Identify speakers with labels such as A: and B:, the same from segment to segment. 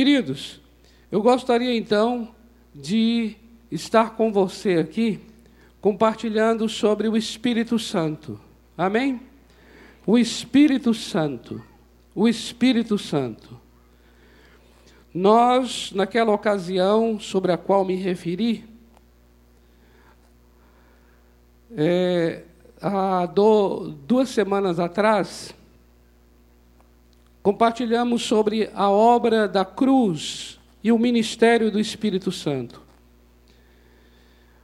A: Queridos, eu gostaria então de estar com você aqui compartilhando sobre o Espírito Santo. Amém? O Espírito Santo. O Espírito Santo. Nós, naquela ocasião sobre a qual me referi, é, há do, duas semanas atrás, compartilhamos sobre a obra da cruz e o ministério do Espírito Santo.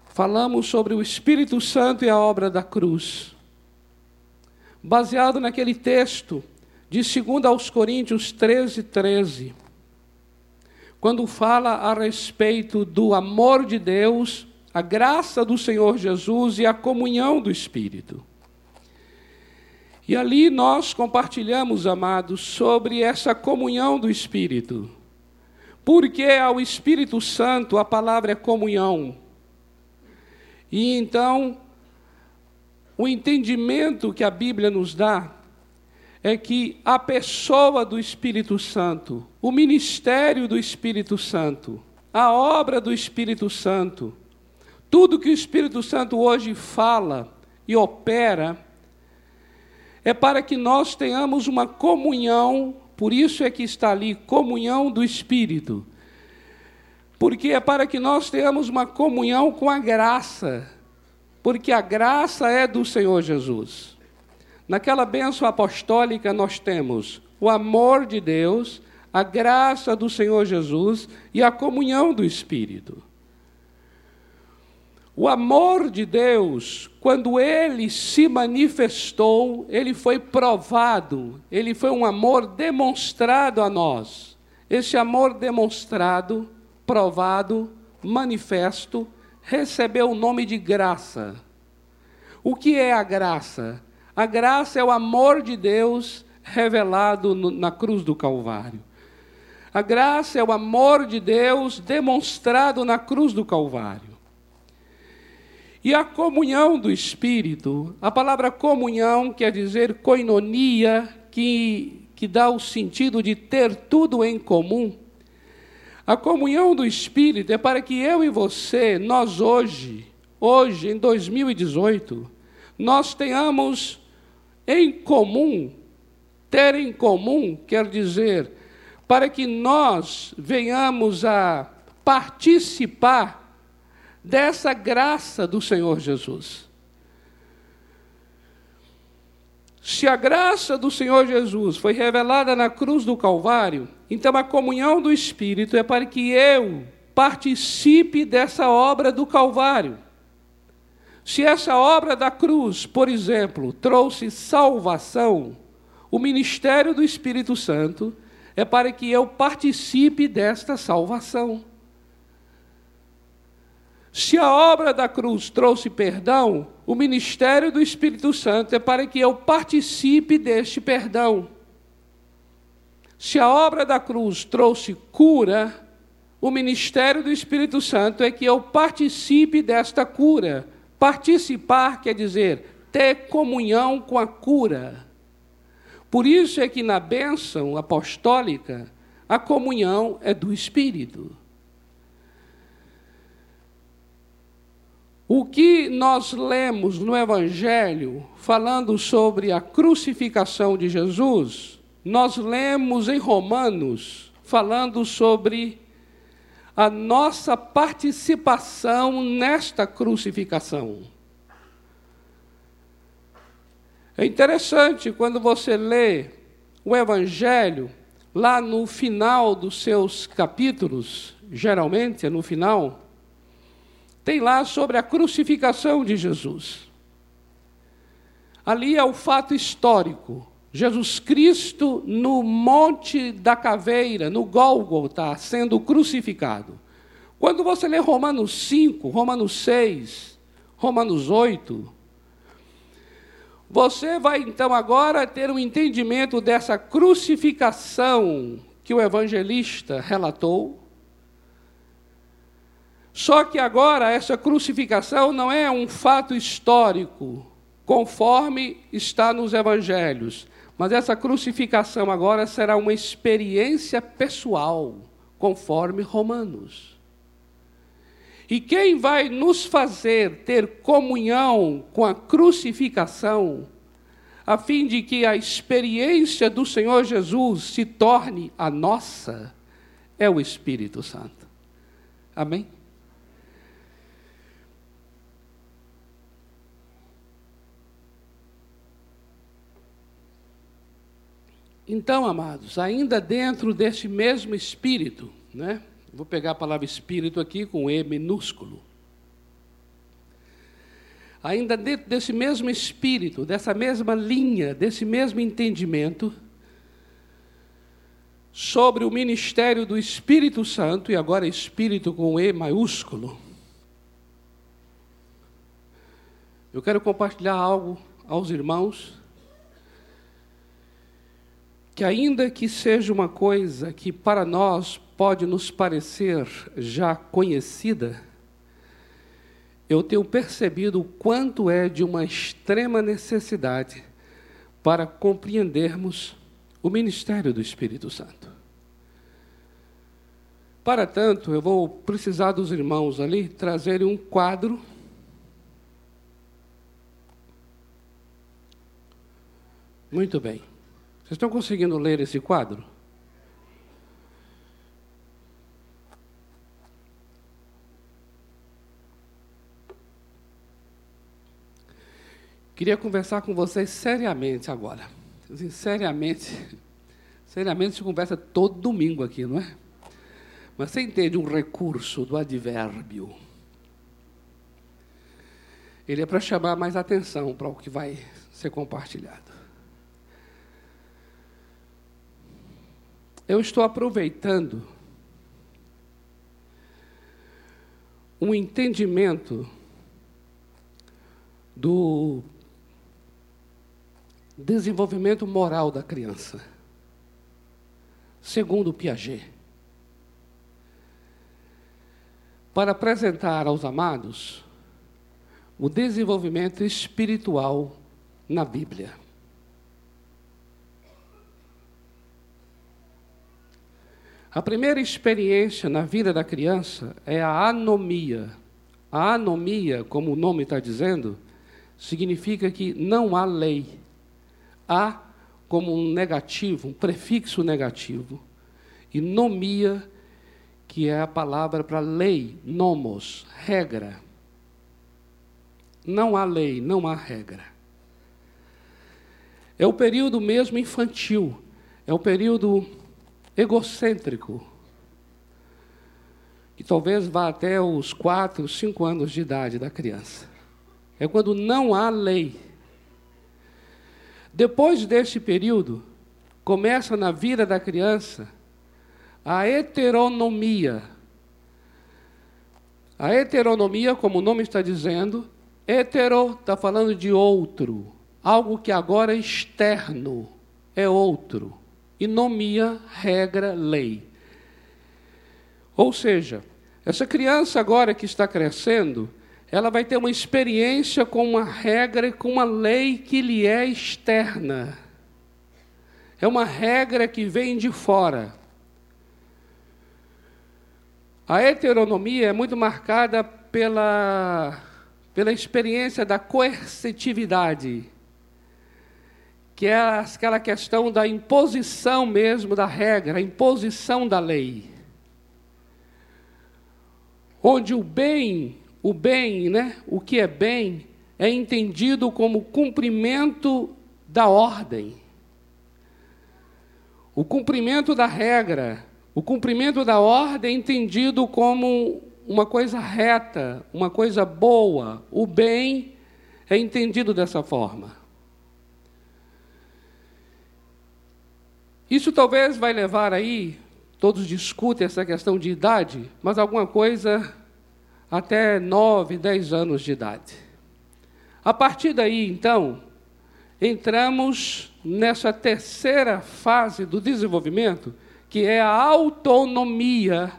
A: Falamos sobre o Espírito Santo e a obra da cruz. Baseado naquele texto de 2 aos Coríntios 13, 13 quando fala a respeito do amor de Deus, a graça do Senhor Jesus e a comunhão do Espírito. E ali nós compartilhamos, amados, sobre essa comunhão do Espírito. Porque ao Espírito Santo a palavra é comunhão. E então, o entendimento que a Bíblia nos dá é que a pessoa do Espírito Santo, o ministério do Espírito Santo, a obra do Espírito Santo, tudo que o Espírito Santo hoje fala e opera, é para que nós tenhamos uma comunhão, por isso é que está ali, comunhão do Espírito. Porque é para que nós tenhamos uma comunhão com a graça, porque a graça é do Senhor Jesus. Naquela bênção apostólica nós temos o amor de Deus, a graça do Senhor Jesus e a comunhão do Espírito. O amor de Deus, quando ele se manifestou, ele foi provado, ele foi um amor demonstrado a nós. Esse amor demonstrado, provado, manifesto, recebeu o nome de graça. O que é a graça? A graça é o amor de Deus revelado no, na cruz do Calvário. A graça é o amor de Deus demonstrado na cruz do Calvário. E a comunhão do Espírito, a palavra comunhão quer dizer koinonia, que, que dá o sentido de ter tudo em comum. A comunhão do Espírito é para que eu e você, nós hoje, hoje em 2018, nós tenhamos em comum, ter em comum quer dizer para que nós venhamos a participar dessa graça do Senhor Jesus. Se a graça do Senhor Jesus foi revelada na cruz do Calvário, então a comunhão do Espírito é para que eu participe dessa obra do Calvário. Se essa obra da cruz, por exemplo, trouxe salvação, o ministério do Espírito Santo é para que eu participe desta salvação. Se a obra da cruz trouxe perdão, o ministério do Espírito Santo é para que eu participe deste perdão. Se a obra da cruz trouxe cura, o ministério do Espírito Santo é que eu participe desta cura. Participar quer dizer ter comunhão com a cura. Por isso é que na bênção apostólica, a comunhão é do Espírito. O que nós lemos no Evangelho, falando sobre a crucificação de Jesus, nós lemos em Romanos, falando sobre a nossa participação nesta crucificação. É interessante quando você lê o Evangelho, lá no final dos seus capítulos, geralmente é no final, tem lá sobre a crucificação de Jesus. Ali é o fato histórico. Jesus Cristo no Monte da Caveira, no Gólgota, sendo crucificado. Quando você lê Romanos 5, Romanos 6, Romanos 8, você vai então agora ter um entendimento dessa crucificação que o evangelista relatou. Só que agora essa crucificação não é um fato histórico, conforme está nos evangelhos mas essa crucificação agora será uma experiência pessoal, conforme Romanos. E quem vai nos fazer ter comunhão com a crucificação, a fim de que a experiência do Senhor Jesus se torne a nossa, é o Espírito Santo. Amém? Então, amados, ainda dentro desse mesmo espírito, né? Vou pegar a palavra espírito aqui com E minúsculo. Ainda dentro desse mesmo espírito, dessa mesma linha, desse mesmo entendimento, sobre o ministério do Espírito Santo, e agora Espírito com E maiúsculo, eu quero compartilhar algo aos irmãos que, ainda que seja uma coisa que para nós pode nos parecer já conhecida, eu tenho percebido o quanto é de uma extrema necessidade para compreendermos o ministério do Espírito Santo. Para tanto, eu vou precisar dos irmãos ali trazerem um quadro. Muito bem. Vocês estão conseguindo ler esse quadro? Queria conversar com vocês seriamente agora. Assim, seriamente, seriamente se conversa todo domingo aqui, não é? Mas você entende um recurso do advérbio? Ele é para chamar mais atenção para o que vai ser compartilhado. Eu estou aproveitando um entendimento do desenvolvimento moral da criança, segundo Piaget, para apresentar aos amados o desenvolvimento espiritual na Bíblia. A primeira experiência na vida da criança é a anomia. A anomia, como o nome está dizendo, significa que não há lei. Há como um negativo, um prefixo negativo. E nomia, que é a palavra para lei, nomos, regra. Não há lei, não há regra. É o período mesmo infantil, é o período egocêntrico, que talvez vá até os quatro, cinco anos de idade da criança. É quando não há lei. Depois desse período, começa na vida da criança a heteronomia. A heteronomia, como o nome está dizendo, hetero está falando de outro, algo que agora é externo, é outro e nomia regra, lei. Ou seja, essa criança agora que está crescendo, ela vai ter uma experiência com uma regra com uma lei que lhe é externa. É uma regra que vem de fora. A heteronomia é muito marcada pela, pela experiência da coercitividade que é aquela questão da imposição mesmo da regra, a imposição da lei. Onde o bem, o bem, né, o que é bem, é entendido como cumprimento da ordem. O cumprimento da regra, o cumprimento da ordem é entendido como uma coisa reta, uma coisa boa. O bem é entendido dessa forma. Isso talvez vai levar aí, todos discutem essa questão de idade, mas alguma coisa até 9, 10 anos de idade. A partir daí, então, entramos nessa terceira fase do desenvolvimento, que é a autonomia.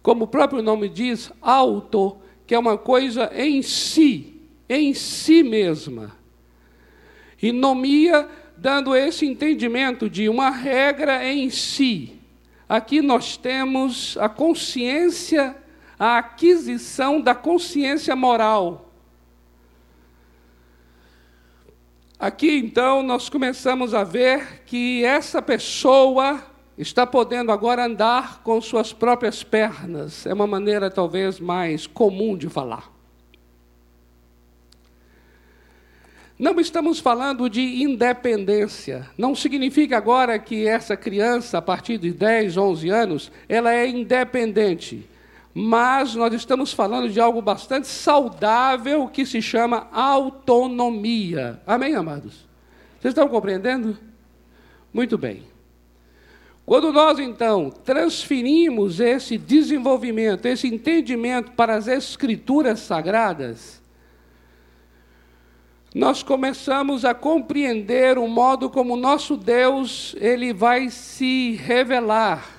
A: Como o próprio nome diz, auto, que é uma coisa em si, em si mesma. E nomia dando esse entendimento de uma regra em si. aqui nós temos a consciência, a aquisição da consciência moral. Aqui então nós começamos a ver que essa pessoa está podendo agora andar com suas próprias pernas. É uma maneira talvez mais comum de falar. Não estamos falando de independência. Não significa agora que essa criança, a partir de 10, 11 anos, ela é independente. Mas nós estamos falando de algo bastante saudável que se chama autonomia. Amém, amados? Vocês estão compreendendo? Muito bem. Quando nós, então, transferimos esse desenvolvimento, esse entendimento para as Escrituras Sagradas, nós começamos a compreender o modo como nosso Deus ele vai se revelar.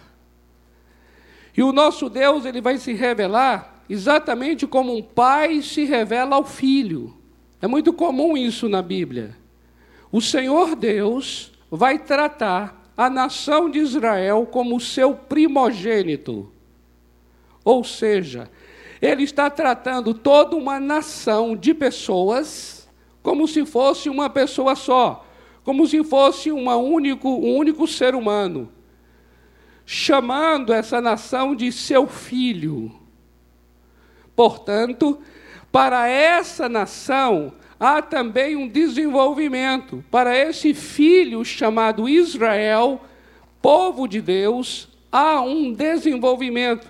A: E o nosso Deus ele vai se revelar exatamente como um pai se revela ao filho. É muito comum isso na Bíblia. O Senhor Deus vai tratar a nação de Israel como seu primogênito. Ou seja, ele está tratando toda uma nação de pessoas como se fosse uma pessoa só, como se fosse uma único, um único ser humano, chamando essa nação de seu filho. Portanto, para essa nação, há também um desenvolvimento para esse filho chamado Israel, povo de Deus, há um desenvolvimento.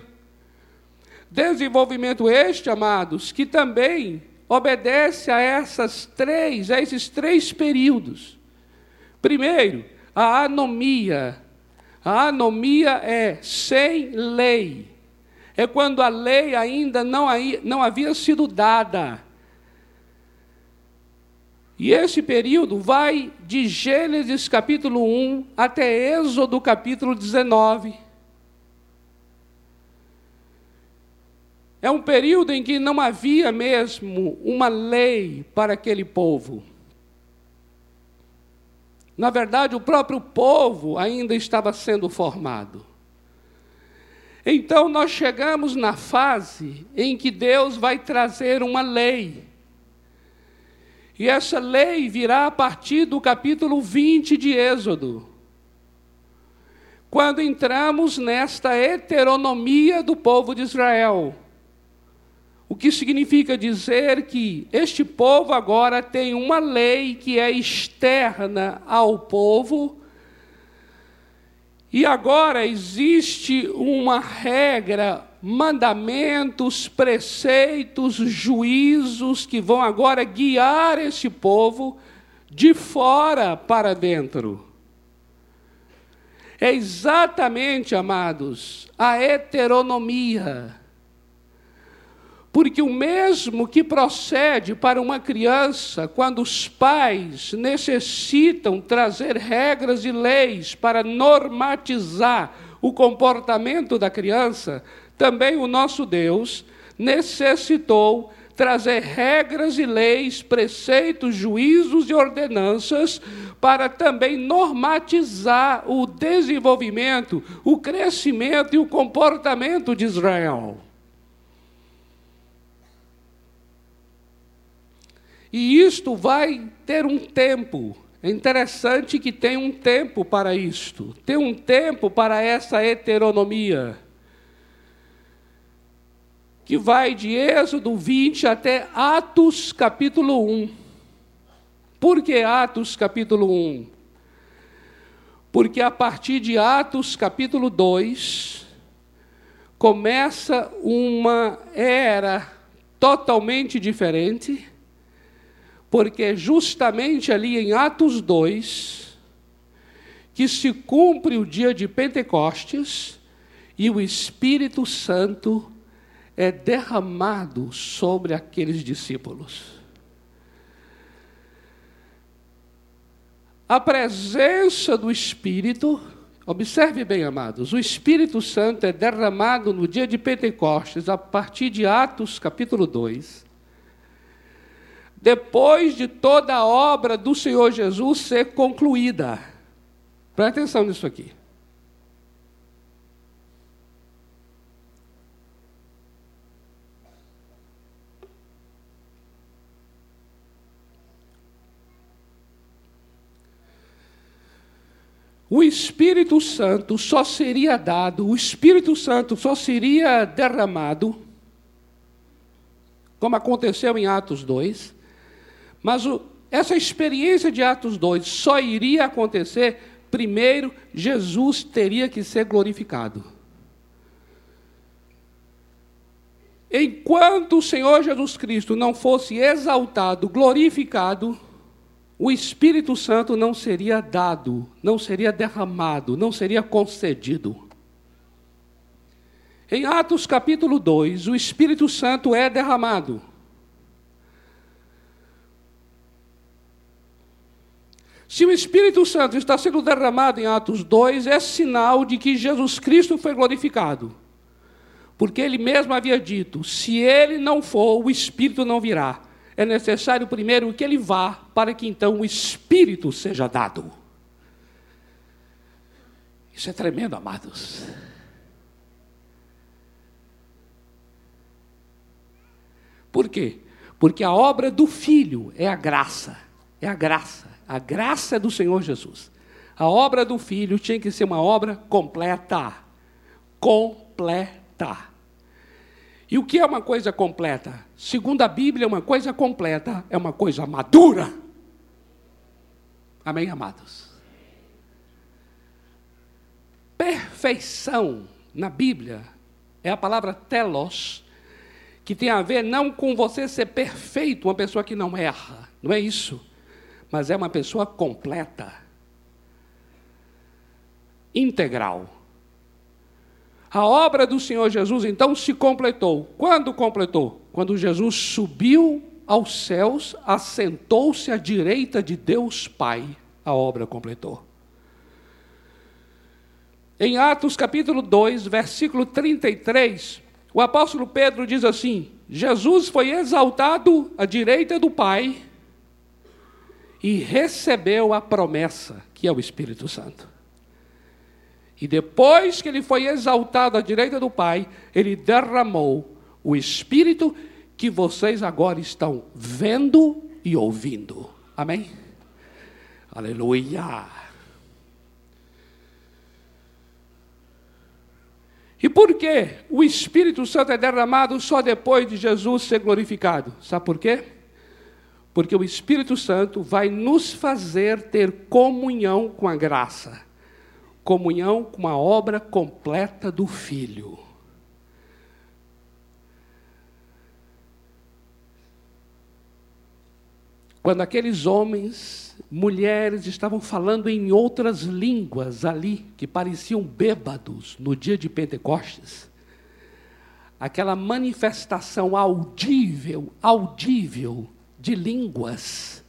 A: Desenvolvimento este, amados, que também obedece a essas três, a esses três períodos. Primeiro, a anomia. A anomia é sem lei. É quando a lei ainda não, não havia sido dada. E esse período vai de Gênesis capítulo 1 até Êxodo capítulo 19. É um período em que não havia mesmo uma lei para aquele povo. Na verdade, o próprio povo ainda estava sendo formado. Então, nós chegamos na fase em que Deus vai trazer uma lei e essa lei virá a partir do capítulo 20 de Êxodo. Quando entramos nesta heteronomia do povo de Israel. O que significa dizer que este povo agora tem uma lei que é externa ao povo, e agora existe uma regra mandamentos, preceitos, juízos que vão agora guiar esse povo de fora para dentro. É exatamente, amados, a heteronomia. Porque o mesmo que procede para uma criança quando os pais necessitam trazer regras e leis para normatizar o comportamento da criança, também o nosso Deus necessitou trazer regras e leis, preceitos, juízos e ordenanças para também normatizar o desenvolvimento, o crescimento e o comportamento de Israel. E isto vai ter um tempo. É interessante que tem um tempo para isto, tem um tempo para essa heteronomia que vai de Êxodo 20 até Atos capítulo 1. Por que Atos capítulo 1? Porque a partir de Atos capítulo 2 começa uma era totalmente diferente, porque justamente ali em Atos 2 que se cumpre o dia de Pentecostes e o Espírito Santo é derramado sobre aqueles discípulos. A presença do Espírito, observe bem, amados, o Espírito Santo é derramado no dia de Pentecostes, a partir de Atos capítulo 2 depois de toda a obra do Senhor Jesus ser concluída. Presta atenção nisso aqui. O Espírito Santo só seria dado, o Espírito Santo só seria derramado, como aconteceu em Atos 2, mas o, essa experiência de Atos 2 só iria acontecer primeiro, Jesus teria que ser glorificado. Enquanto o Senhor Jesus Cristo não fosse exaltado, glorificado, o Espírito Santo não seria dado, não seria derramado, não seria concedido. Em Atos capítulo 2, o Espírito Santo é derramado. Se o Espírito Santo está sendo derramado em Atos 2, é sinal de que Jesus Cristo foi glorificado. Porque ele mesmo havia dito: se ele não for, o Espírito não virá é necessário primeiro que ele vá, para que então o Espírito seja dado. Isso é tremendo, amados. Por quê? Porque a obra do Filho é a graça, é a graça, a graça do Senhor Jesus. A obra do Filho tinha que ser uma obra completa. Completa. E o que é uma coisa completa? Segundo a Bíblia, uma coisa completa é uma coisa madura. Amém, amados? Perfeição na Bíblia é a palavra telos, que tem a ver não com você ser perfeito, uma pessoa que não erra, não é isso, mas é uma pessoa completa, integral. A obra do Senhor Jesus então se completou. Quando completou? Quando Jesus subiu aos céus, assentou-se à direita de Deus Pai, a obra completou. Em Atos capítulo 2, versículo 33, o apóstolo Pedro diz assim: Jesus foi exaltado à direita do Pai e recebeu a promessa, que é o Espírito Santo. E depois que ele foi exaltado à direita do Pai, ele derramou o Espírito que vocês agora estão vendo e ouvindo. Amém? Aleluia! E por que o Espírito Santo é derramado só depois de Jesus ser glorificado? Sabe por quê? Porque o Espírito Santo vai nos fazer ter comunhão com a graça comunhão com a obra completa do Filho. Quando aqueles homens, mulheres estavam falando em outras línguas ali, que pareciam bêbados no dia de Pentecostes, aquela manifestação audível, audível de línguas,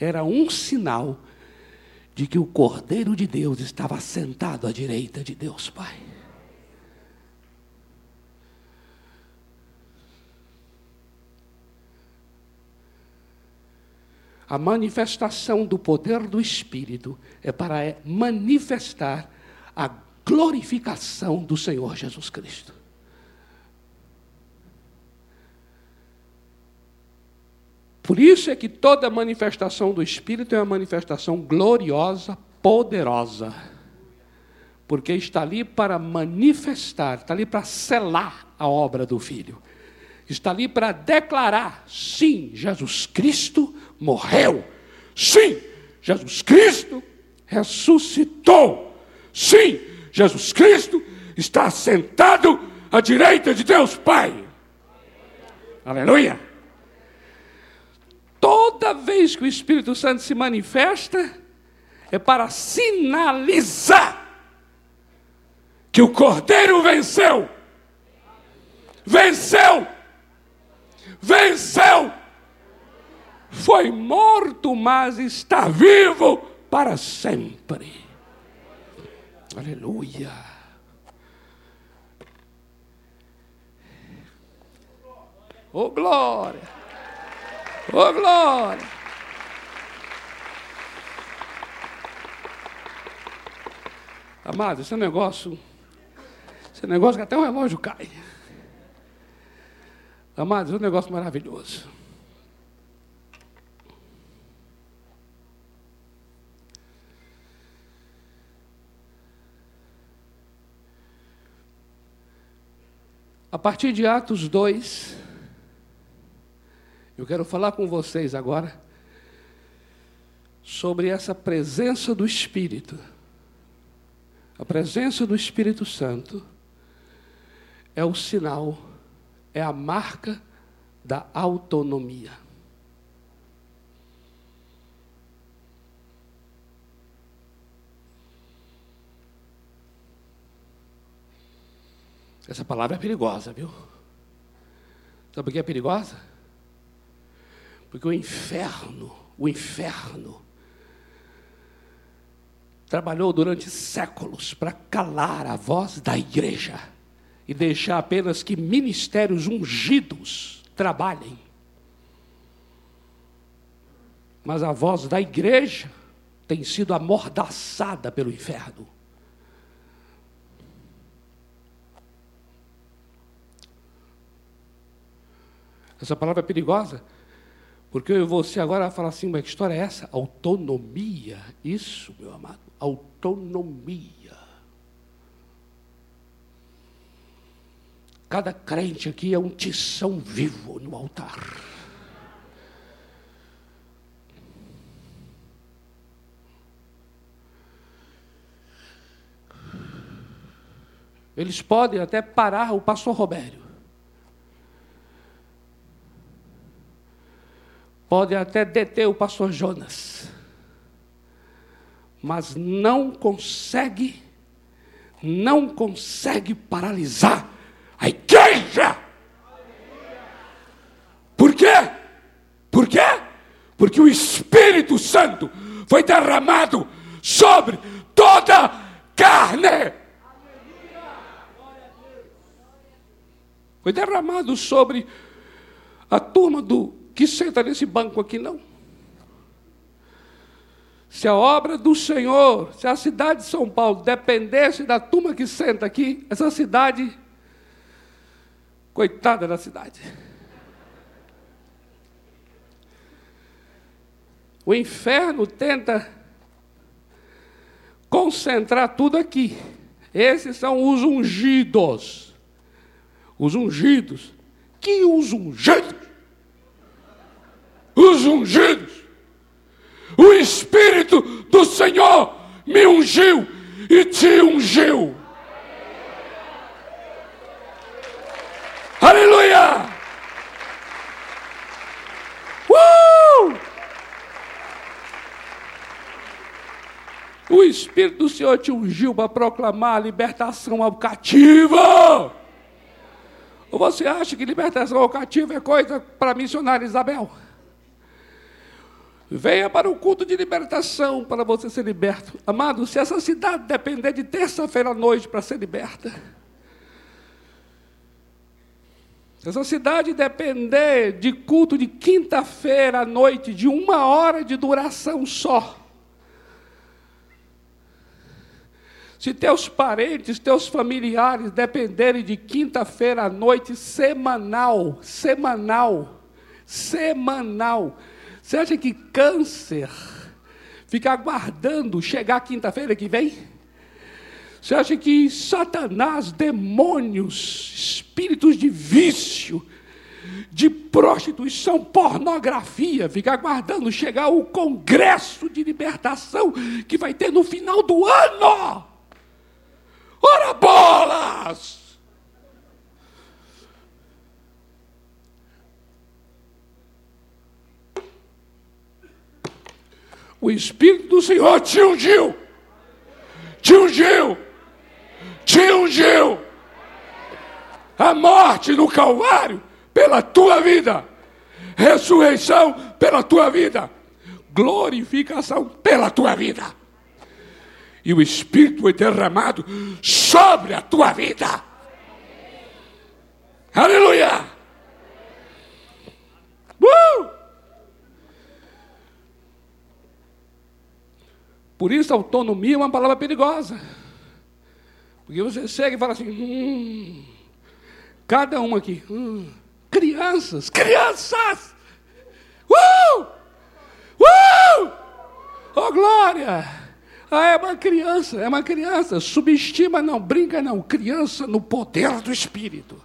A: era um sinal de que o Cordeiro de Deus estava sentado à direita de Deus Pai. A manifestação do poder do Espírito é para manifestar a glorificação do Senhor Jesus Cristo. Por isso é que toda manifestação do Espírito é uma manifestação gloriosa, poderosa. Porque está ali para manifestar, está ali para selar a obra do Filho. Está ali para declarar: sim, Jesus Cristo morreu. Sim, Jesus Cristo ressuscitou. Sim, Jesus Cristo está sentado à direita de Deus Pai. Aleluia. Toda vez que o Espírito Santo se manifesta, é para sinalizar que o Cordeiro venceu. Venceu! Venceu! Foi morto, mas está vivo para sempre. Aleluia. Oh, glória! Ô oh, glória! Amado, esse é um negócio. Esse é um negócio que até o relógio cai. Amados, é um negócio maravilhoso. A partir de Atos 2, eu quero falar com vocês agora sobre essa presença do Espírito. A presença do Espírito Santo é o sinal, é a marca da autonomia. Essa palavra é perigosa, viu? Sabe por que é perigosa? Porque o inferno, o inferno, trabalhou durante séculos para calar a voz da igreja e deixar apenas que ministérios ungidos trabalhem. Mas a voz da igreja tem sido amordaçada pelo inferno. Essa palavra é perigosa, porque eu e você agora falar assim, mas que história é essa? Autonomia. Isso, meu amado, autonomia. Cada crente aqui é um tição vivo no altar. Eles podem até parar o pastor Robério. Pode até deter o pastor Jonas, mas não consegue, não consegue paralisar a igreja. Por quê? Por quê? Porque o Espírito Santo foi derramado sobre toda carne. Foi derramado sobre a turma do que senta nesse banco aqui, não. Se a obra do Senhor, se a cidade de São Paulo dependesse da turma que senta aqui, essa cidade, coitada da cidade. O inferno tenta concentrar tudo aqui. Esses são os ungidos. Os ungidos. Que os ungidos? Os ungidos. O Espírito do Senhor me ungiu e te ungiu. Aleluia! Uh! O Espírito do Senhor te ungiu para proclamar a libertação ao cativo. Ou você acha que libertação ao cativo é coisa para missionária Isabel? Venha para o culto de libertação para você ser liberto. Amado, se essa cidade depender de terça-feira à noite para ser liberta, se essa cidade depender de culto de quinta-feira à noite, de uma hora de duração só, se teus parentes, teus familiares dependerem de quinta-feira à noite semanal, semanal, semanal, você acha que câncer fica aguardando chegar quinta-feira que vem? Você acha que Satanás, demônios, espíritos de vício, de prostituição, pornografia, fica aguardando chegar o congresso de libertação que vai ter no final do ano? Ora bolas! O Espírito do Senhor te ungiu. Te ungiu. Te ungiu. A morte no Calvário pela tua vida. Ressurreição pela tua vida. Glorificação pela tua vida. E o Espírito foi derramado sobre a tua vida. Aleluia! Uh! Por isso, autonomia é uma palavra perigosa. Porque você chega e fala assim, hum, cada um aqui, hum, crianças, crianças! Uh! Uh! Oh, glória! Ah, é uma criança, é uma criança. Subestima não, brinca não. Criança no poder do Espírito.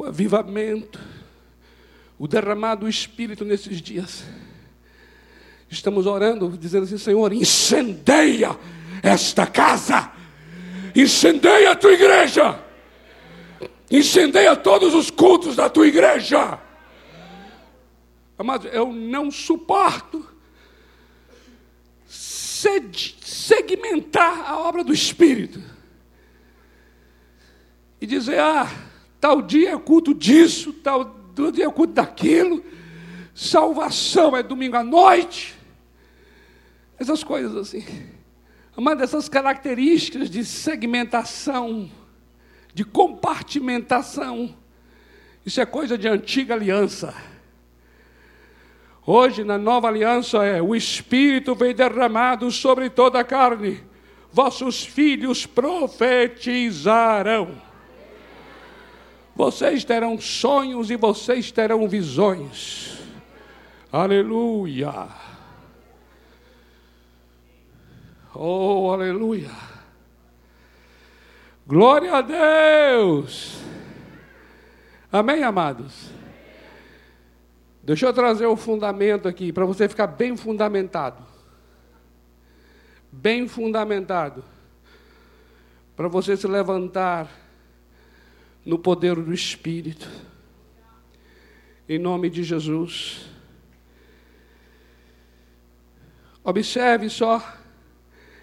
A: O avivamento, o derramado do Espírito nesses dias. Estamos orando, dizendo assim: Senhor, incendeia esta casa, incendeia a tua igreja, incendeia todos os cultos da tua igreja. Amados, eu não suporto segmentar a obra do Espírito e dizer, ah, tal dia é culto disso, tal dia é culto daquilo, salvação é domingo à noite, essas coisas assim. Uma dessas características de segmentação, de compartimentação, isso é coisa de antiga aliança. Hoje, na nova aliança, é o Espírito vem derramado sobre toda a carne, vossos filhos profetizarão. Vocês terão sonhos e vocês terão visões. Aleluia. Oh, aleluia. Glória a Deus. Amém, amados? Deixa eu trazer o fundamento aqui, para você ficar bem fundamentado. Bem fundamentado. Para você se levantar no poder do Espírito. Em nome de Jesus. Observe só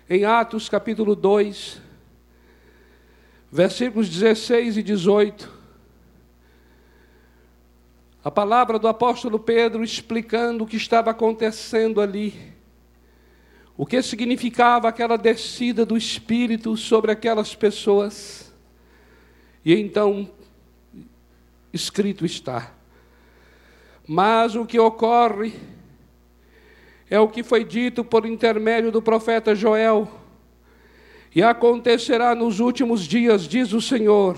A: em Atos capítulo 2, versículos 16 e 18. A palavra do apóstolo Pedro explicando o que estava acontecendo ali. O que significava aquela descida do Espírito sobre aquelas pessoas. E então, escrito está. Mas o que ocorre é o que foi dito por intermédio do profeta Joel. E acontecerá nos últimos dias, diz o Senhor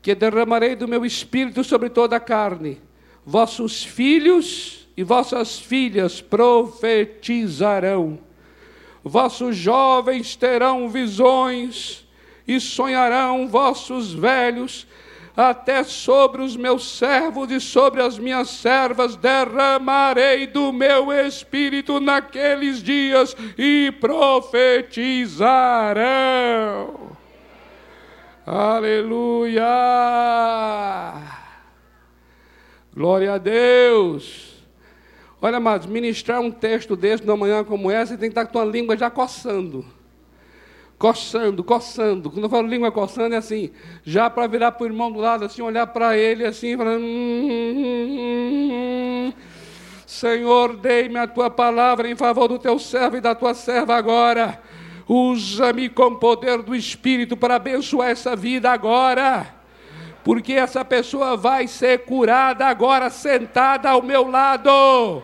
A: que derramarei do meu espírito sobre toda a carne. Vossos filhos e vossas filhas profetizarão. Vossos jovens terão visões e sonharão vossos velhos até sobre os meus servos e sobre as minhas servas derramarei do meu espírito naqueles dias e profetizarão. Aleluia! Glória a Deus! Olha, amados, ministrar um texto desse numa manhã como essa, tem que estar com a língua já coçando. Coçando, coçando. Quando eu falo língua coçando, é assim, já para virar para o irmão do lado, assim, olhar para ele assim, falando. Hum, Senhor, dei-me a tua palavra em favor do teu servo e da tua serva agora Usa-me com poder do Espírito para abençoar essa vida agora. Porque essa pessoa vai ser curada agora, sentada ao meu lado.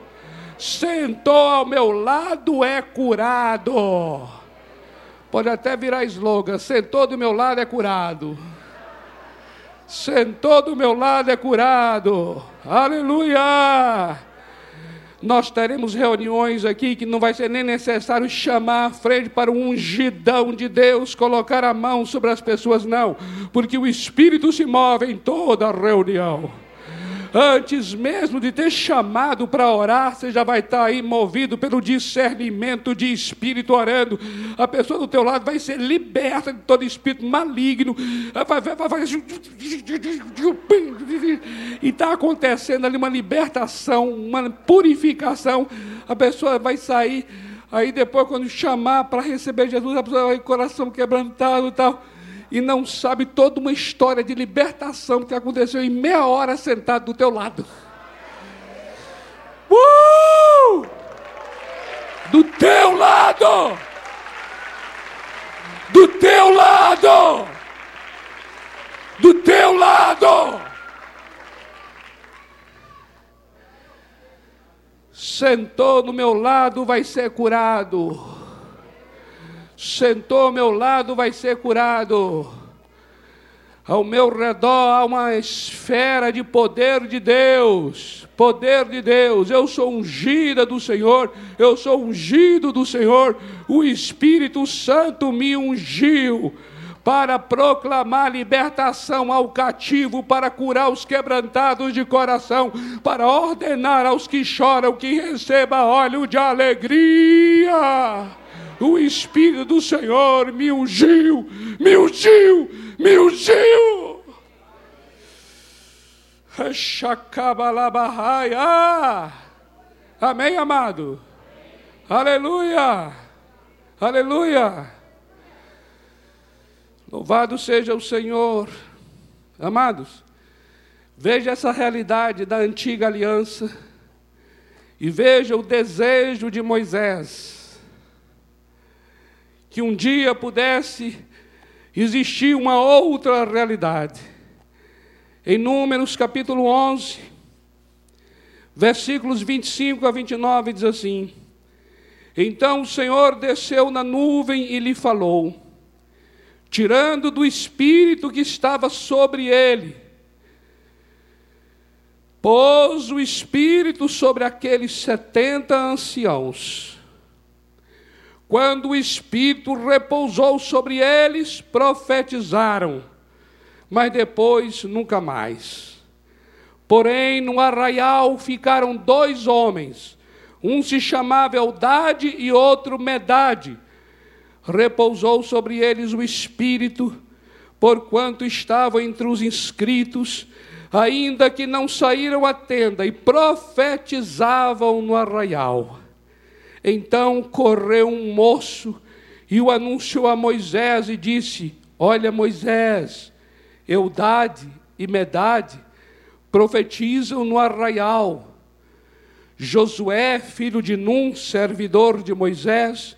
A: Sentou ao meu lado, é curado. Pode até virar slogan: sentou do meu lado, é curado. Sentou do meu lado, é curado. Aleluia nós teremos reuniões aqui que não vai ser nem necessário chamar à frente para um ungidão de Deus, colocar a mão sobre as pessoas, não, porque o Espírito se move em toda a reunião. Antes mesmo de ter chamado para orar, você já vai estar aí movido pelo discernimento de espírito orando. A pessoa do teu lado vai ser liberta de todo espírito maligno. Vai, vai, vai, vai, e está acontecendo ali uma libertação, uma purificação. A pessoa vai sair. Aí depois, quando chamar para receber Jesus, a pessoa vai coração quebrantado e tal e não sabe toda uma história de libertação que aconteceu em meia hora sentado do teu lado. Uh! Do teu lado! Do teu lado! Do teu lado! Sentou no meu lado, vai ser curado sentou ao meu lado vai ser curado. Ao meu redor há uma esfera de poder de Deus, poder de Deus. Eu sou ungida do Senhor, eu sou ungido do Senhor. O Espírito Santo me ungiu para proclamar libertação ao cativo, para curar os quebrantados de coração, para ordenar aos que choram que receba óleo de alegria. O Espírito do Senhor me ungiu, me ungiu, me ungiu. Amém, amado? Aleluia! Aleluia! Louvado seja o Senhor. Amados, veja essa realidade da antiga aliança e veja o desejo de Moisés que um dia pudesse existir uma outra realidade. Em Números capítulo 11, versículos 25 a 29 diz assim: Então o Senhor desceu na nuvem e lhe falou: tirando do espírito que estava sobre ele, pôs o espírito sobre aqueles setenta anciãos. Quando o espírito repousou sobre eles, profetizaram, mas depois nunca mais. Porém, no arraial ficaram dois homens, um se chamava Eldade e outro Medade repousou sobre eles o Espírito, porquanto estavam entre os inscritos, ainda que não saíram à tenda, e profetizavam no arraial. Então correu um moço e o anunciou a Moisés e disse: Olha, Moisés, Eudade e Medade profetizam no arraial. Josué, filho de Num, servidor de Moisés,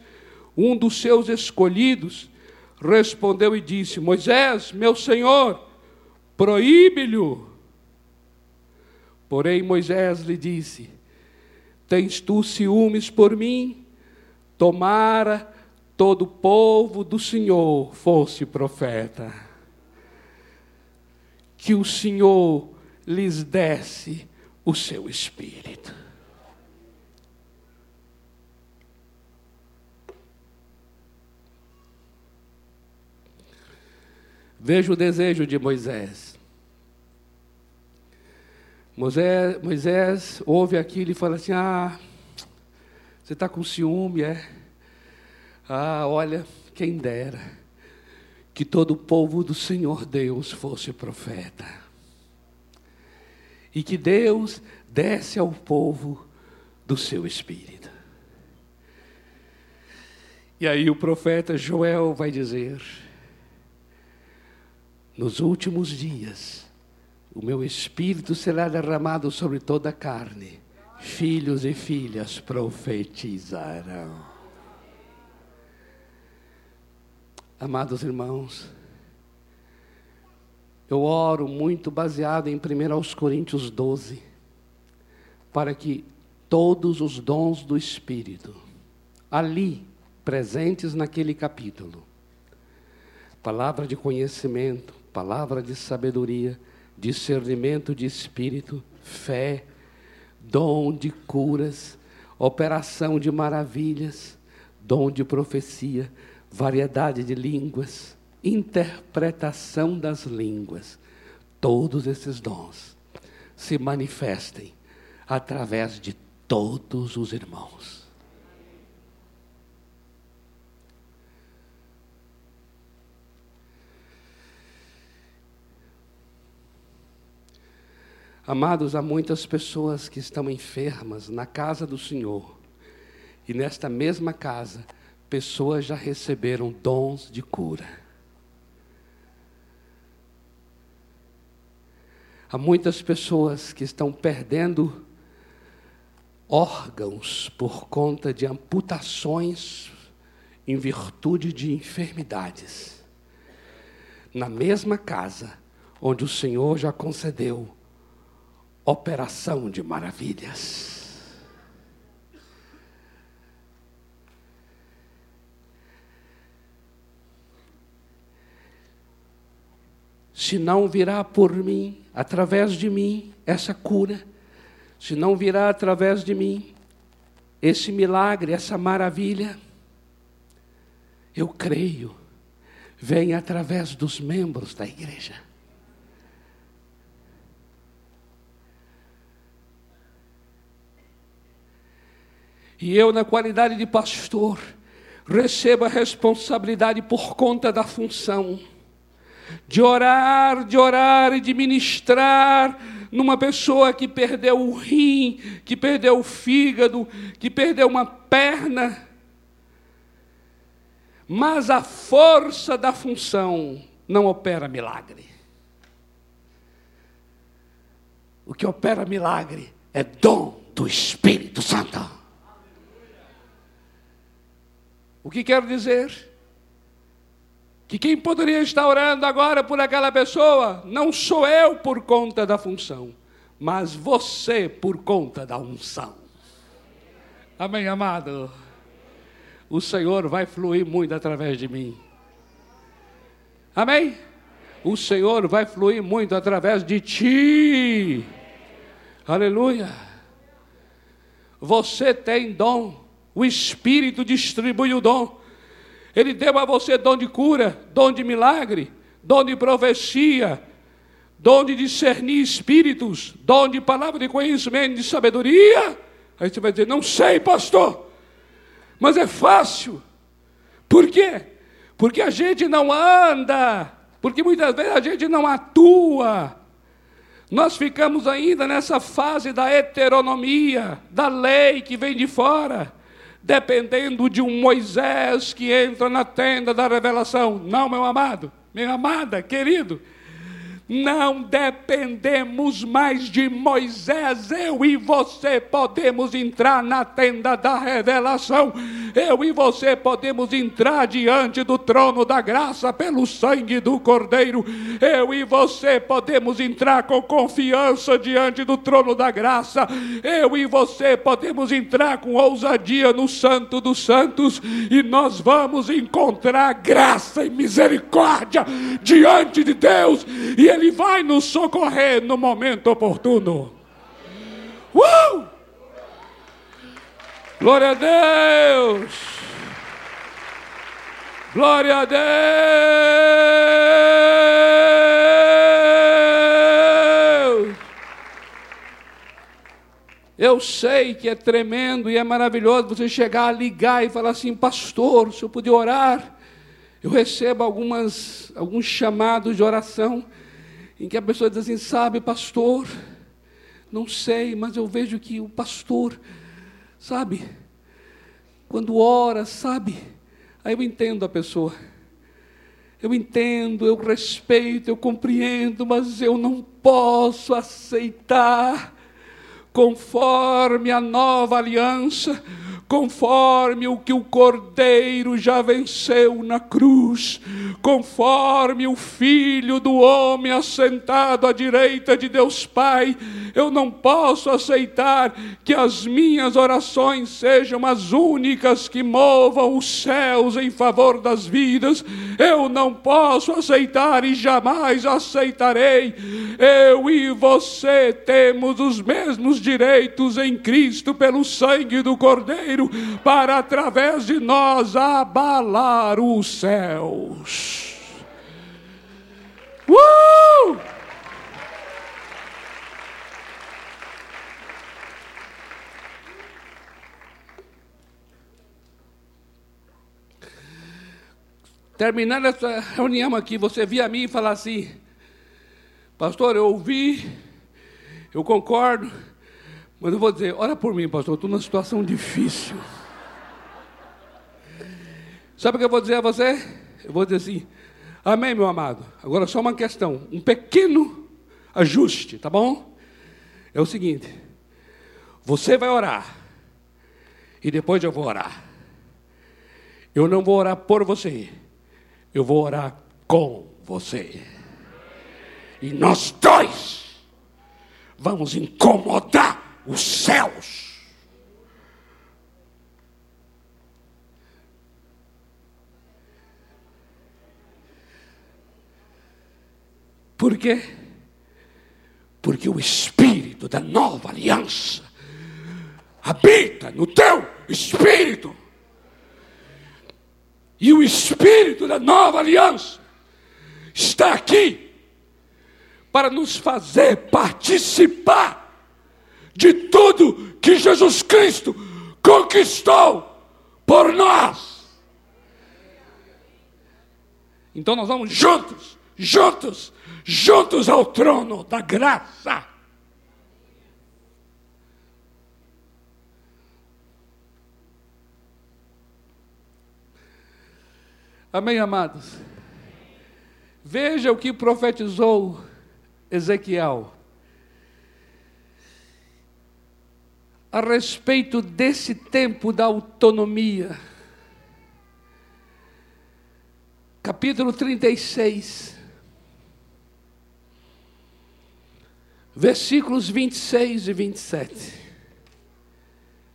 A: um dos seus escolhidos respondeu e disse: Moisés, meu senhor, proíbe-lhe. Porém, Moisés lhe disse: Tens tu ciúmes por mim? Tomara todo o povo do Senhor fosse profeta. Que o Senhor lhes desse o seu espírito. Veja o desejo de Moisés. Moisés, Moisés ouve aquilo e fala assim: Ah, você está com ciúme, é? Ah, olha, quem dera que todo o povo do Senhor Deus fosse profeta. E que Deus desse ao povo do seu espírito. E aí o profeta Joel vai dizer: nos últimos dias, o meu espírito será derramado sobre toda a carne. Filhos e filhas profetizarão. Amados irmãos, eu oro muito baseado em 1 Coríntios 12, para que todos os dons do Espírito, ali presentes naquele capítulo, palavra de conhecimento, palavra de sabedoria, discernimento de espírito, fé, dom de curas, operação de maravilhas, dom de profecia, variedade de línguas, interpretação das línguas. Todos esses dons se manifestem através de todos os irmãos. Amados, há muitas pessoas que estão enfermas na casa do Senhor. E nesta mesma casa, pessoas já receberam dons de cura. Há muitas pessoas que estão perdendo órgãos por conta de amputações em virtude de enfermidades. Na mesma casa onde o Senhor já concedeu operação de maravilhas. Se não virá por mim, através de mim, essa cura, se não virá através de mim, esse milagre, essa maravilha, eu creio, vem através dos membros da igreja. E eu, na qualidade de pastor, recebo a responsabilidade por conta da função de orar, de orar e de ministrar numa pessoa que perdeu o rim, que perdeu o fígado, que perdeu uma perna. Mas a força da função não opera milagre. O que opera milagre é dom do Espírito Santo. O que quero dizer? Que quem poderia estar orando agora por aquela pessoa não sou eu por conta da função, mas você por conta da unção. Amém, amado? O Senhor vai fluir muito através de mim. Amém? O Senhor vai fluir muito através de ti. Aleluia. Você tem dom o Espírito distribui o dom. Ele deu a você dom de cura, dom de milagre, dom de profecia, dom de discernir espíritos, dom de palavra de conhecimento, de sabedoria. Aí você vai dizer: Não sei, pastor, mas é fácil. Por quê? Porque a gente não anda, porque muitas vezes a gente não atua. Nós ficamos ainda nessa fase da heteronomia, da lei que vem de fora dependendo de um Moisés que entra na tenda da revelação. Não, meu amado, minha amada, querido. Não dependemos mais de Moisés, eu e você podemos entrar na tenda da revelação, eu e você podemos entrar diante do trono da graça pelo sangue do Cordeiro, eu e você podemos entrar com confiança diante do trono da graça, eu e você podemos entrar com ousadia no Santo dos Santos e nós vamos encontrar graça e misericórdia diante de Deus e ele vai nos socorrer no momento oportuno. Uh! Glória a Deus! Glória a Deus! Eu sei que é tremendo e é maravilhoso você chegar a ligar e falar assim, pastor, se eu puder orar, eu recebo algumas, alguns chamados de oração em que a pessoa diz assim: sabe, pastor, não sei, mas eu vejo que o pastor, sabe, quando ora, sabe, aí eu entendo a pessoa. Eu entendo, eu respeito, eu compreendo, mas eu não posso aceitar, conforme a nova aliança, conforme o que o Cordeiro já venceu na cruz, conforme o Filho do Homem assentado à direita de Deus Pai, eu não posso aceitar que as minhas orações sejam as únicas que movam os céus em favor das vidas, eu não posso aceitar e jamais aceitarei. Eu e você temos os mesmos direitos em Cristo pelo sangue do Cordeiro para através de nós abalar os céus. Uh! Terminando essa reunião aqui, você via a mim e falar assim: Pastor, eu ouvi, eu concordo, mas eu vou dizer, ora por mim, pastor, estou numa situação difícil. Sabe o que eu vou dizer a você? Eu vou dizer assim, amém, meu amado. Agora só uma questão, um pequeno ajuste, tá bom? É o seguinte, você vai orar, e depois eu vou orar. Eu não vou orar por você, eu vou orar com você. E nós dois vamos incomodar os céus. Por quê? Porque o Espírito da nova aliança habita no teu espírito. E o Espírito da nova aliança está aqui para nos fazer participar de tudo que Jesus Cristo conquistou por nós. Então nós vamos juntos, juntos, juntos ao trono da graça. Amém, amados? Veja o que profetizou Ezequiel a respeito desse tempo da autonomia. Capítulo 36, versículos 26 e 27.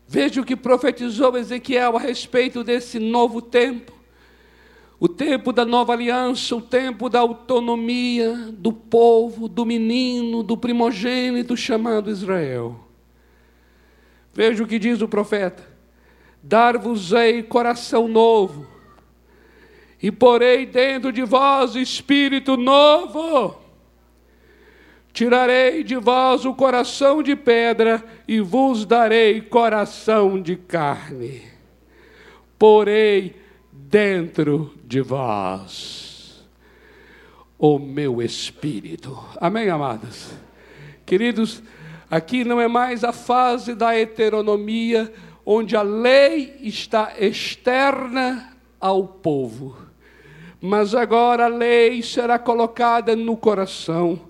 A: Veja o que profetizou Ezequiel a respeito desse novo tempo o tempo da nova aliança, o tempo da autonomia do povo, do menino, do primogênito chamado Israel. Veja o que diz o profeta: Dar-vos-ei coração novo, e porei dentro de vós espírito novo. Tirarei de vós o coração de pedra e vos darei coração de carne. Porei dentro de vós o meu espírito. Amém, amados? Queridos, aqui não é mais a fase da heteronomia, onde a lei está externa ao povo, mas agora a lei será colocada no coração.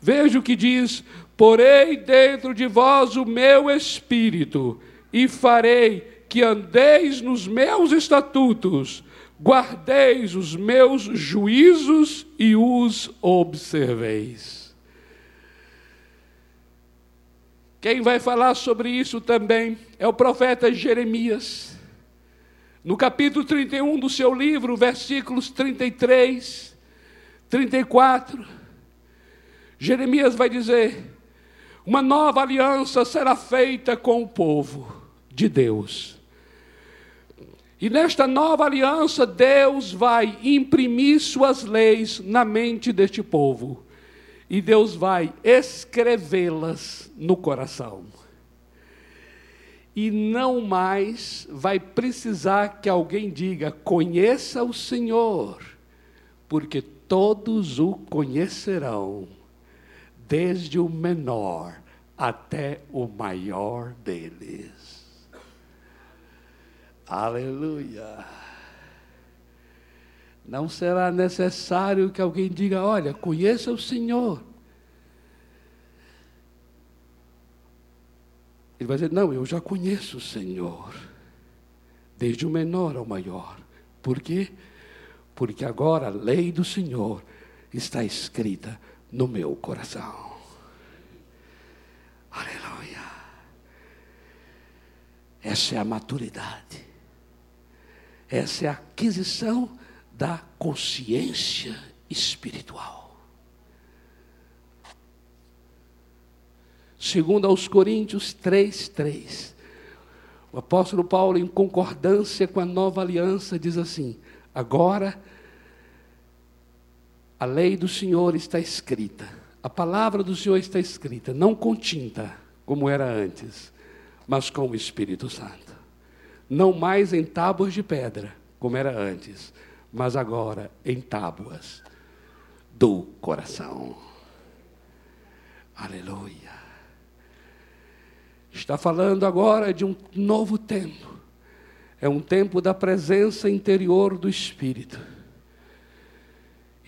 A: Veja o que diz: porei dentro de vós o meu espírito e farei que andeis nos meus estatutos, guardeis os meus juízos e os observeis. Quem vai falar sobre isso também é o profeta Jeremias. No capítulo 31 do seu livro, versículos 33, 34, Jeremias vai dizer: Uma nova aliança será feita com o povo de Deus e nesta nova aliança, Deus vai imprimir suas leis na mente deste povo. E Deus vai escrevê-las no coração. E não mais vai precisar que alguém diga: conheça o Senhor, porque todos o conhecerão, desde o menor até o maior deles. Aleluia. Não será necessário que alguém diga: Olha, conheça o Senhor. Ele vai dizer: Não, eu já conheço o Senhor, desde o menor ao maior. Por quê? Porque agora a lei do Senhor está escrita no meu coração. Aleluia. Essa é a maturidade. Essa é a aquisição da consciência espiritual. Segundo aos Coríntios 3:3. O apóstolo Paulo, em concordância com a nova aliança, diz assim: Agora a lei do Senhor está escrita, a palavra do Senhor está escrita, não com tinta, como era antes, mas com o Espírito Santo não mais em tábuas de pedra, como era antes, mas agora em tábuas do coração. Aleluia. Está falando agora de um novo tempo. É um tempo da presença interior do Espírito.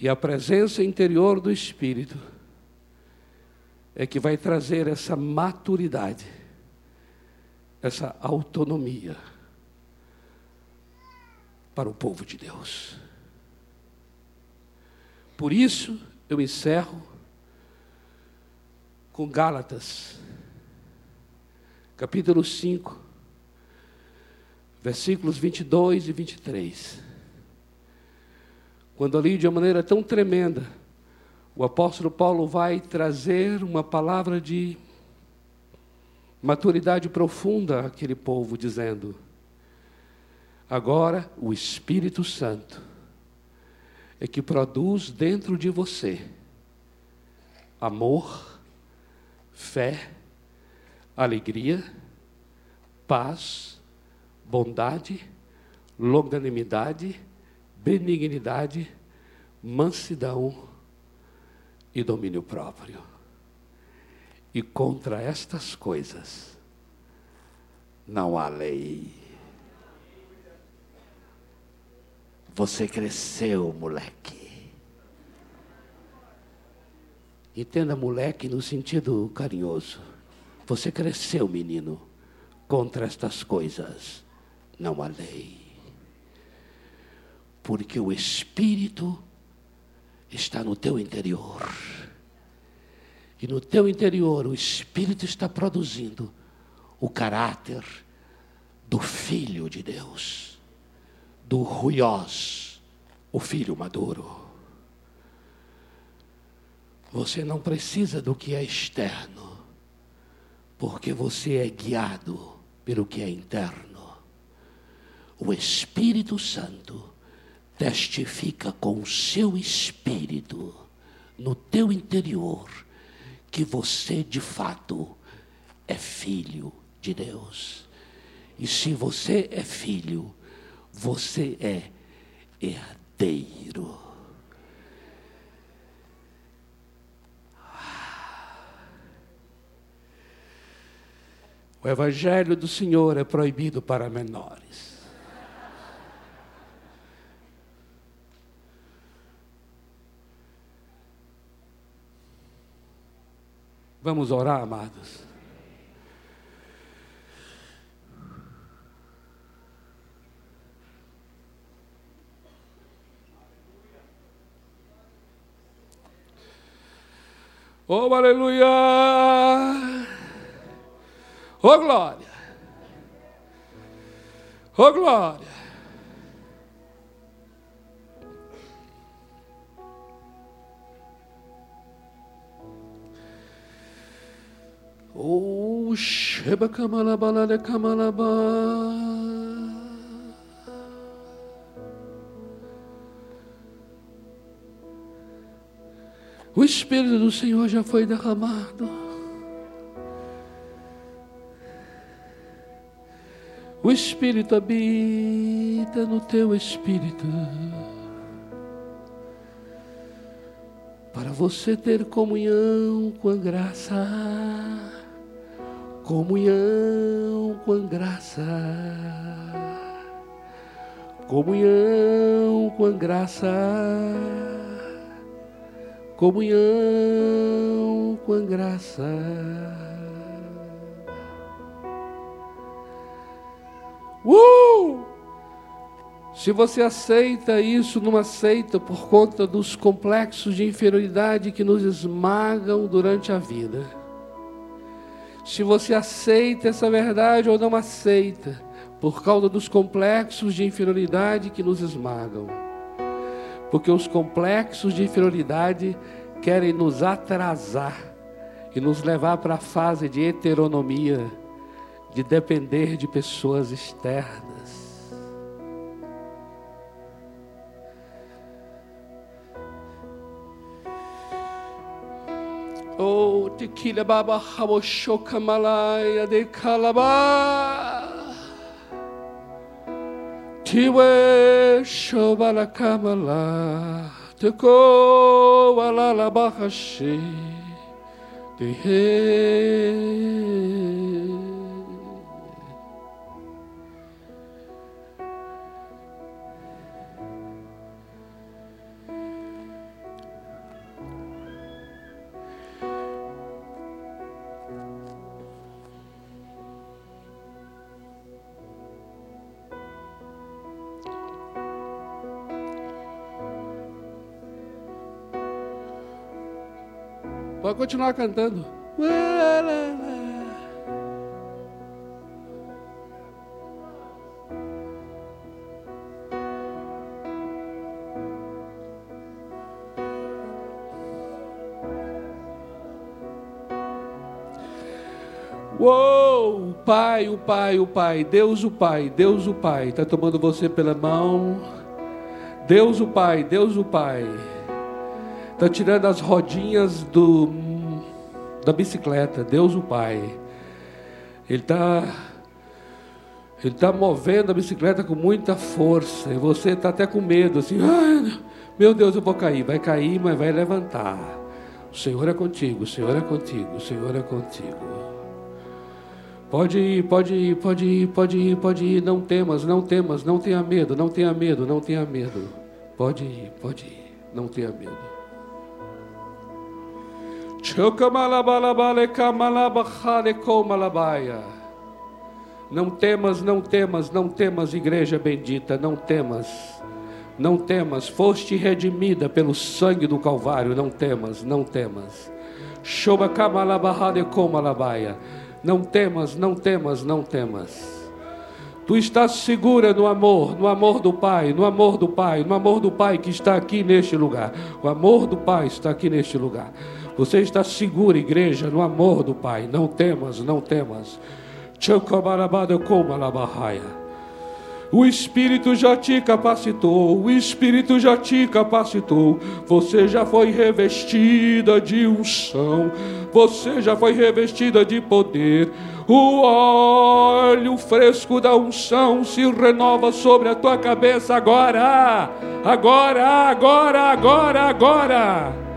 A: E a presença interior do Espírito é que vai trazer essa maturidade, essa autonomia para o povo de Deus. Por isso, eu encerro com Gálatas, capítulo 5, versículos 22 e 23. Quando ali, de uma maneira tão tremenda, o apóstolo Paulo vai trazer uma palavra de maturidade profunda àquele povo, dizendo: Agora, o Espírito Santo é que produz dentro de você amor, fé, alegria, paz, bondade, longanimidade, benignidade, mansidão e domínio próprio. E contra estas coisas não há lei. Você cresceu, moleque. Entenda, moleque, no sentido carinhoso. Você cresceu, menino. Contra estas coisas não há lei. Porque o Espírito está no teu interior. E no teu interior o Espírito está produzindo o caráter do Filho de Deus, do Ruiós, o Filho maduro. Você não precisa do que é externo, porque você é guiado pelo que é interno. O Espírito Santo testifica com o seu espírito no teu interior que você de fato é filho de Deus. E se você é filho, você é herdeiro. O Evangelho do Senhor é proibido para menores. Vamos orar, amados. Oh, aleluia! Oh, glória! Oh, glória! Oh, Sheba Kamalabala de Kamalaba. O Espírito do Senhor já foi derramado. O Espírito habita no teu espírito. Para você ter comunhão com a graça comunhão com a graça, comunhão com a graça, comunhão com a graça. Uh! Se você aceita isso, não aceita por conta dos complexos de inferioridade que nos esmagam durante a vida se você aceita essa verdade ou não aceita, por causa dos complexos de inferioridade que nos esmagam. Porque os complexos de inferioridade querem nos atrasar e nos levar para a fase de heteronomia, de depender de pessoas externas. Oh, tequila baba hawoshoka malaya de kalaba. Tiwe shobala kamala wala la bahashi dihe. Continuar cantando. Uou! Pai, o Pai, o Pai, Deus o Pai, Deus o Pai, está tomando você pela mão. Deus o Pai, Deus o Pai, está tirando as rodinhas do, da bicicleta. Deus o Pai, Ele está ele está movendo a bicicleta com muita força. E você está até com medo, assim, ah, meu Deus, eu vou cair. Vai cair, mas vai levantar. O Senhor é contigo, o Senhor é contigo, o Senhor é contigo. Pode ir, pode ir, pode ir, pode ir, pode ir. Não temas, não temas, não tenha medo, não tenha medo, não tenha medo. Pode ir, pode ir, não tenha medo. Não temas, não temas, não temas, igreja bendita, não temas. Não temas, foste redimida pelo sangue do Calvário, não temas, não temas. Não temas, não temas, não temas. Tu estás segura no amor, no amor do Pai, no amor do Pai, no amor do Pai que está aqui neste lugar. O amor do Pai está aqui neste lugar. Você está segura, igreja, no amor do Pai. Não temas, não temas. O Espírito já te capacitou, o Espírito já te capacitou. Você já foi revestida de unção, você já foi revestida de poder. O óleo fresco da unção se renova sobre a tua cabeça agora, agora, agora, agora, agora.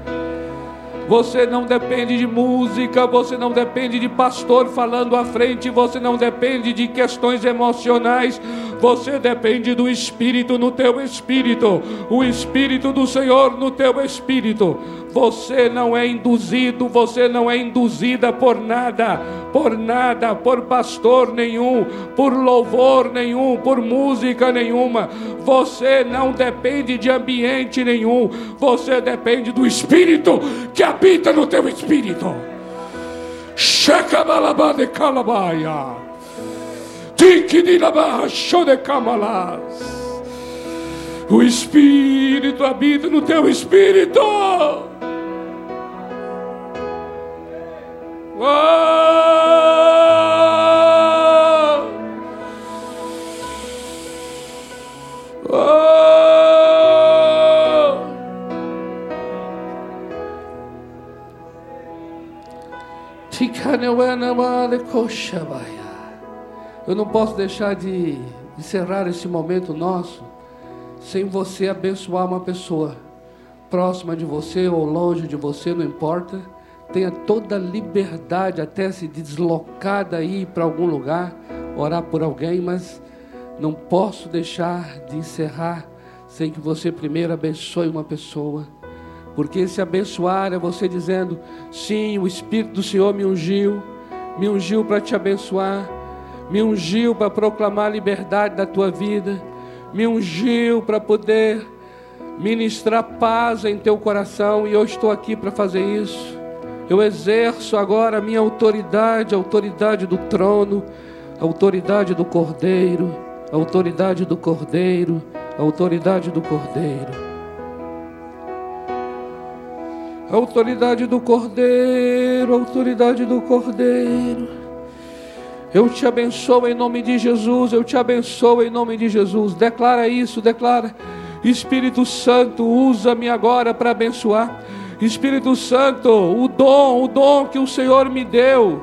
A: Você não depende de música, você não depende de pastor falando à frente, você não depende de questões emocionais, você depende do Espírito no teu espírito, o Espírito do Senhor no teu espírito. Você não é induzido, você não é induzida por nada, por nada, por pastor nenhum, por louvor nenhum, por música nenhuma. Você não depende de ambiente nenhum, você depende do Espírito que habita no teu espírito. Shekabalabade. O Espírito habita no teu espírito. Oh! Oh! Eu não posso deixar de encerrar esse momento nosso sem você abençoar uma pessoa próxima de você ou longe de você, não importa tenha toda a liberdade até se deslocar daí para algum lugar, orar por alguém, mas não posso deixar de encerrar sem que você primeiro abençoe uma pessoa. Porque esse abençoar é você dizendo: sim, o Espírito do Senhor me ungiu, me ungiu para te abençoar, me ungiu para proclamar a liberdade da tua vida, me ungiu para poder ministrar paz em teu coração e eu estou aqui para fazer isso. Eu exerço agora a minha autoridade, a autoridade do trono, a autoridade do Cordeiro, a autoridade do Cordeiro, a autoridade do Cordeiro. A autoridade do Cordeiro, a autoridade do Cordeiro. Eu te abençoo em nome de Jesus, eu te abençoo em nome de Jesus. Declara isso, declara. Espírito Santo, usa-me agora para abençoar. Espírito Santo, o dom, o dom que o Senhor me deu,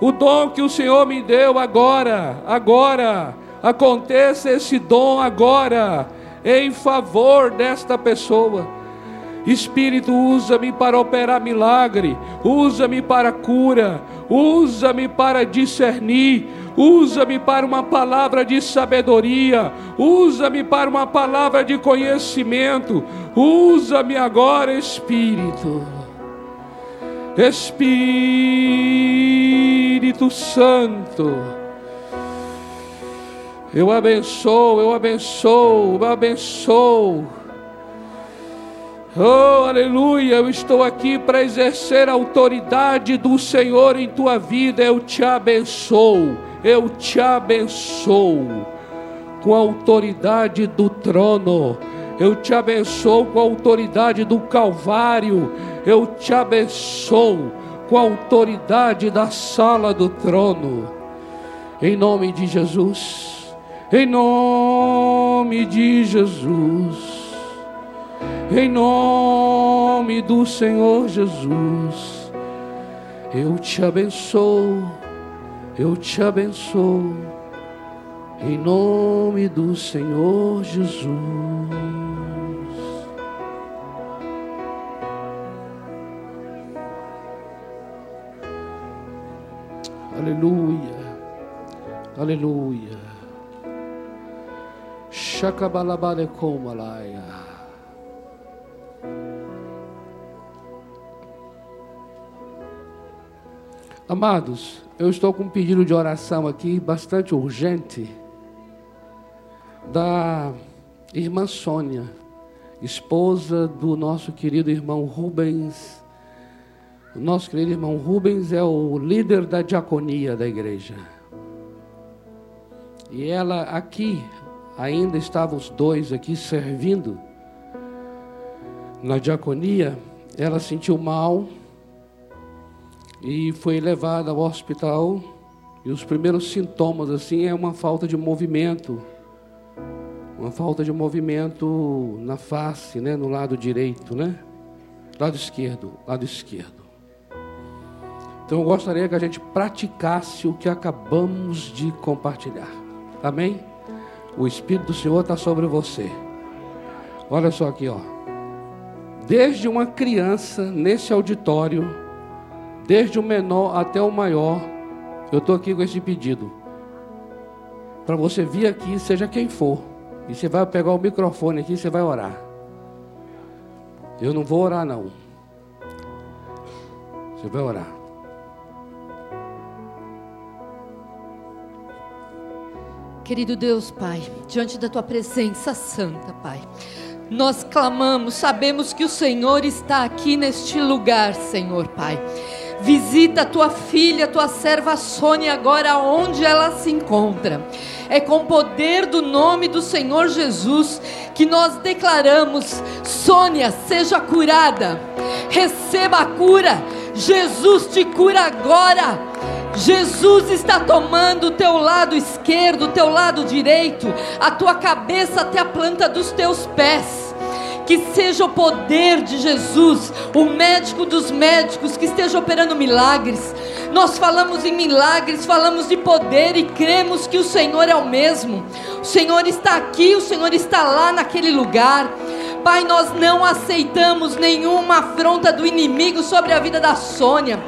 A: o dom que o Senhor me deu agora, agora, aconteça esse dom agora, em favor desta pessoa. Espírito, usa-me para operar milagre, usa-me para cura, usa-me para discernir, usa-me para uma palavra de sabedoria, usa-me para uma palavra de conhecimento, usa-me agora, Espírito. Espírito Santo, eu abençoo, eu abençoo, eu abençoo. Oh, aleluia! Eu estou aqui para exercer a autoridade do Senhor em tua vida. Eu te abençoo eu te abençoo com a autoridade do trono. Eu te abençoo com a autoridade do Calvário. Eu te abençoo com a autoridade da sala do trono. Em nome de Jesus. Em nome de Jesus. Em nome do Senhor Jesus. Eu te abençoo. Eu te abençoo. Em nome do Senhor Jesus. Aleluia. Aleluia. Shakabalabale Amados, eu estou com um pedido de oração aqui bastante urgente da irmã Sônia, esposa do nosso querido irmão Rubens. O nosso querido irmão Rubens é o líder da diaconia da igreja. E ela aqui, ainda estavam os dois aqui servindo na diaconia, ela sentiu mal e foi levada ao hospital. E os primeiros sintomas assim é uma falta de movimento, uma falta de movimento na face, né, no lado direito, né? Lado esquerdo, lado esquerdo. Então eu gostaria que a gente praticasse o que acabamos de compartilhar. Amém? O Espírito do Senhor está sobre você. Olha só aqui, ó. Desde uma criança nesse auditório, desde o menor até o maior, eu estou aqui com esse pedido. Para você vir aqui, seja quem for, e você vai pegar o microfone aqui e você vai orar. Eu não vou orar, não. Você vai orar.
B: Querido Deus, Pai, diante da tua presença santa, Pai, nós clamamos, sabemos que o Senhor está aqui neste lugar, Senhor, Pai. Visita tua filha, tua serva Sônia, agora onde ela se encontra. É com o poder do nome do Senhor Jesus que nós declaramos: Sônia, seja curada, receba a cura. Jesus te cura agora. Jesus está tomando o teu lado esquerdo, o teu lado direito, a tua cabeça até a planta dos teus pés que seja o poder de Jesus, o médico dos médicos, que esteja operando milagres. Nós falamos em milagres, falamos de poder e cremos que o Senhor é o mesmo. O Senhor está aqui, o Senhor está lá naquele lugar. Pai, nós não aceitamos nenhuma afronta do inimigo sobre a vida da Sônia.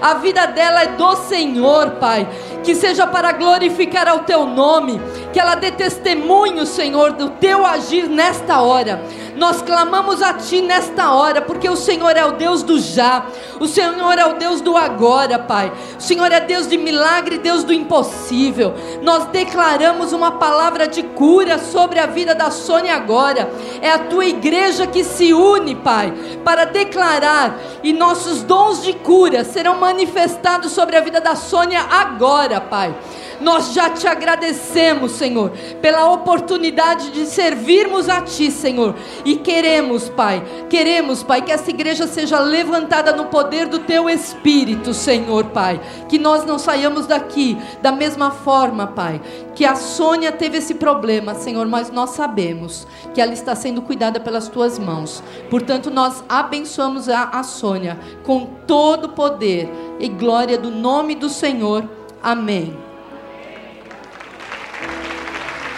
B: A vida dela é do Senhor, Pai. Que seja para glorificar ao teu nome, que ela dê testemunho, Senhor, do teu agir nesta hora. Nós clamamos a Ti nesta hora, porque o Senhor é o Deus do já, o Senhor é o Deus do agora, Pai. O Senhor é Deus de milagre, Deus do impossível. Nós declaramos uma palavra de cura sobre a vida da Sônia agora. É a Tua igreja que se une, Pai, para declarar, e nossos dons de cura serão manifestados sobre a vida da Sônia agora, Pai. Nós já te agradecemos, Senhor, pela oportunidade de servirmos a Ti, Senhor. E queremos, Pai, queremos, Pai, que essa igreja seja levantada no poder do Teu Espírito, Senhor, Pai. Que nós não saiamos daqui da mesma forma, Pai. Que a Sônia teve esse problema, Senhor, mas nós sabemos que ela está sendo cuidada pelas Tuas mãos. Portanto, nós abençoamos a, a Sônia com todo o poder e glória do nome do Senhor. Amém.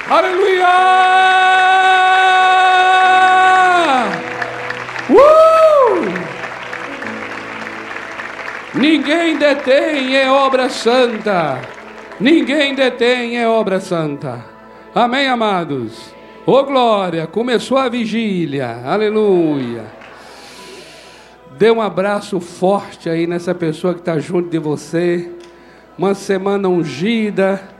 A: Aleluia! Uh! Ninguém detém é obra santa. Ninguém detém é obra santa. Amém, amados? Ô oh, glória, começou a vigília. Aleluia. Dê um abraço forte aí nessa pessoa que está junto de você. Uma semana ungida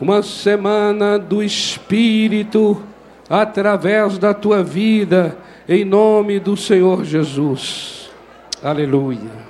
A: uma semana do Espírito através da tua vida, em nome do Senhor Jesus. Aleluia.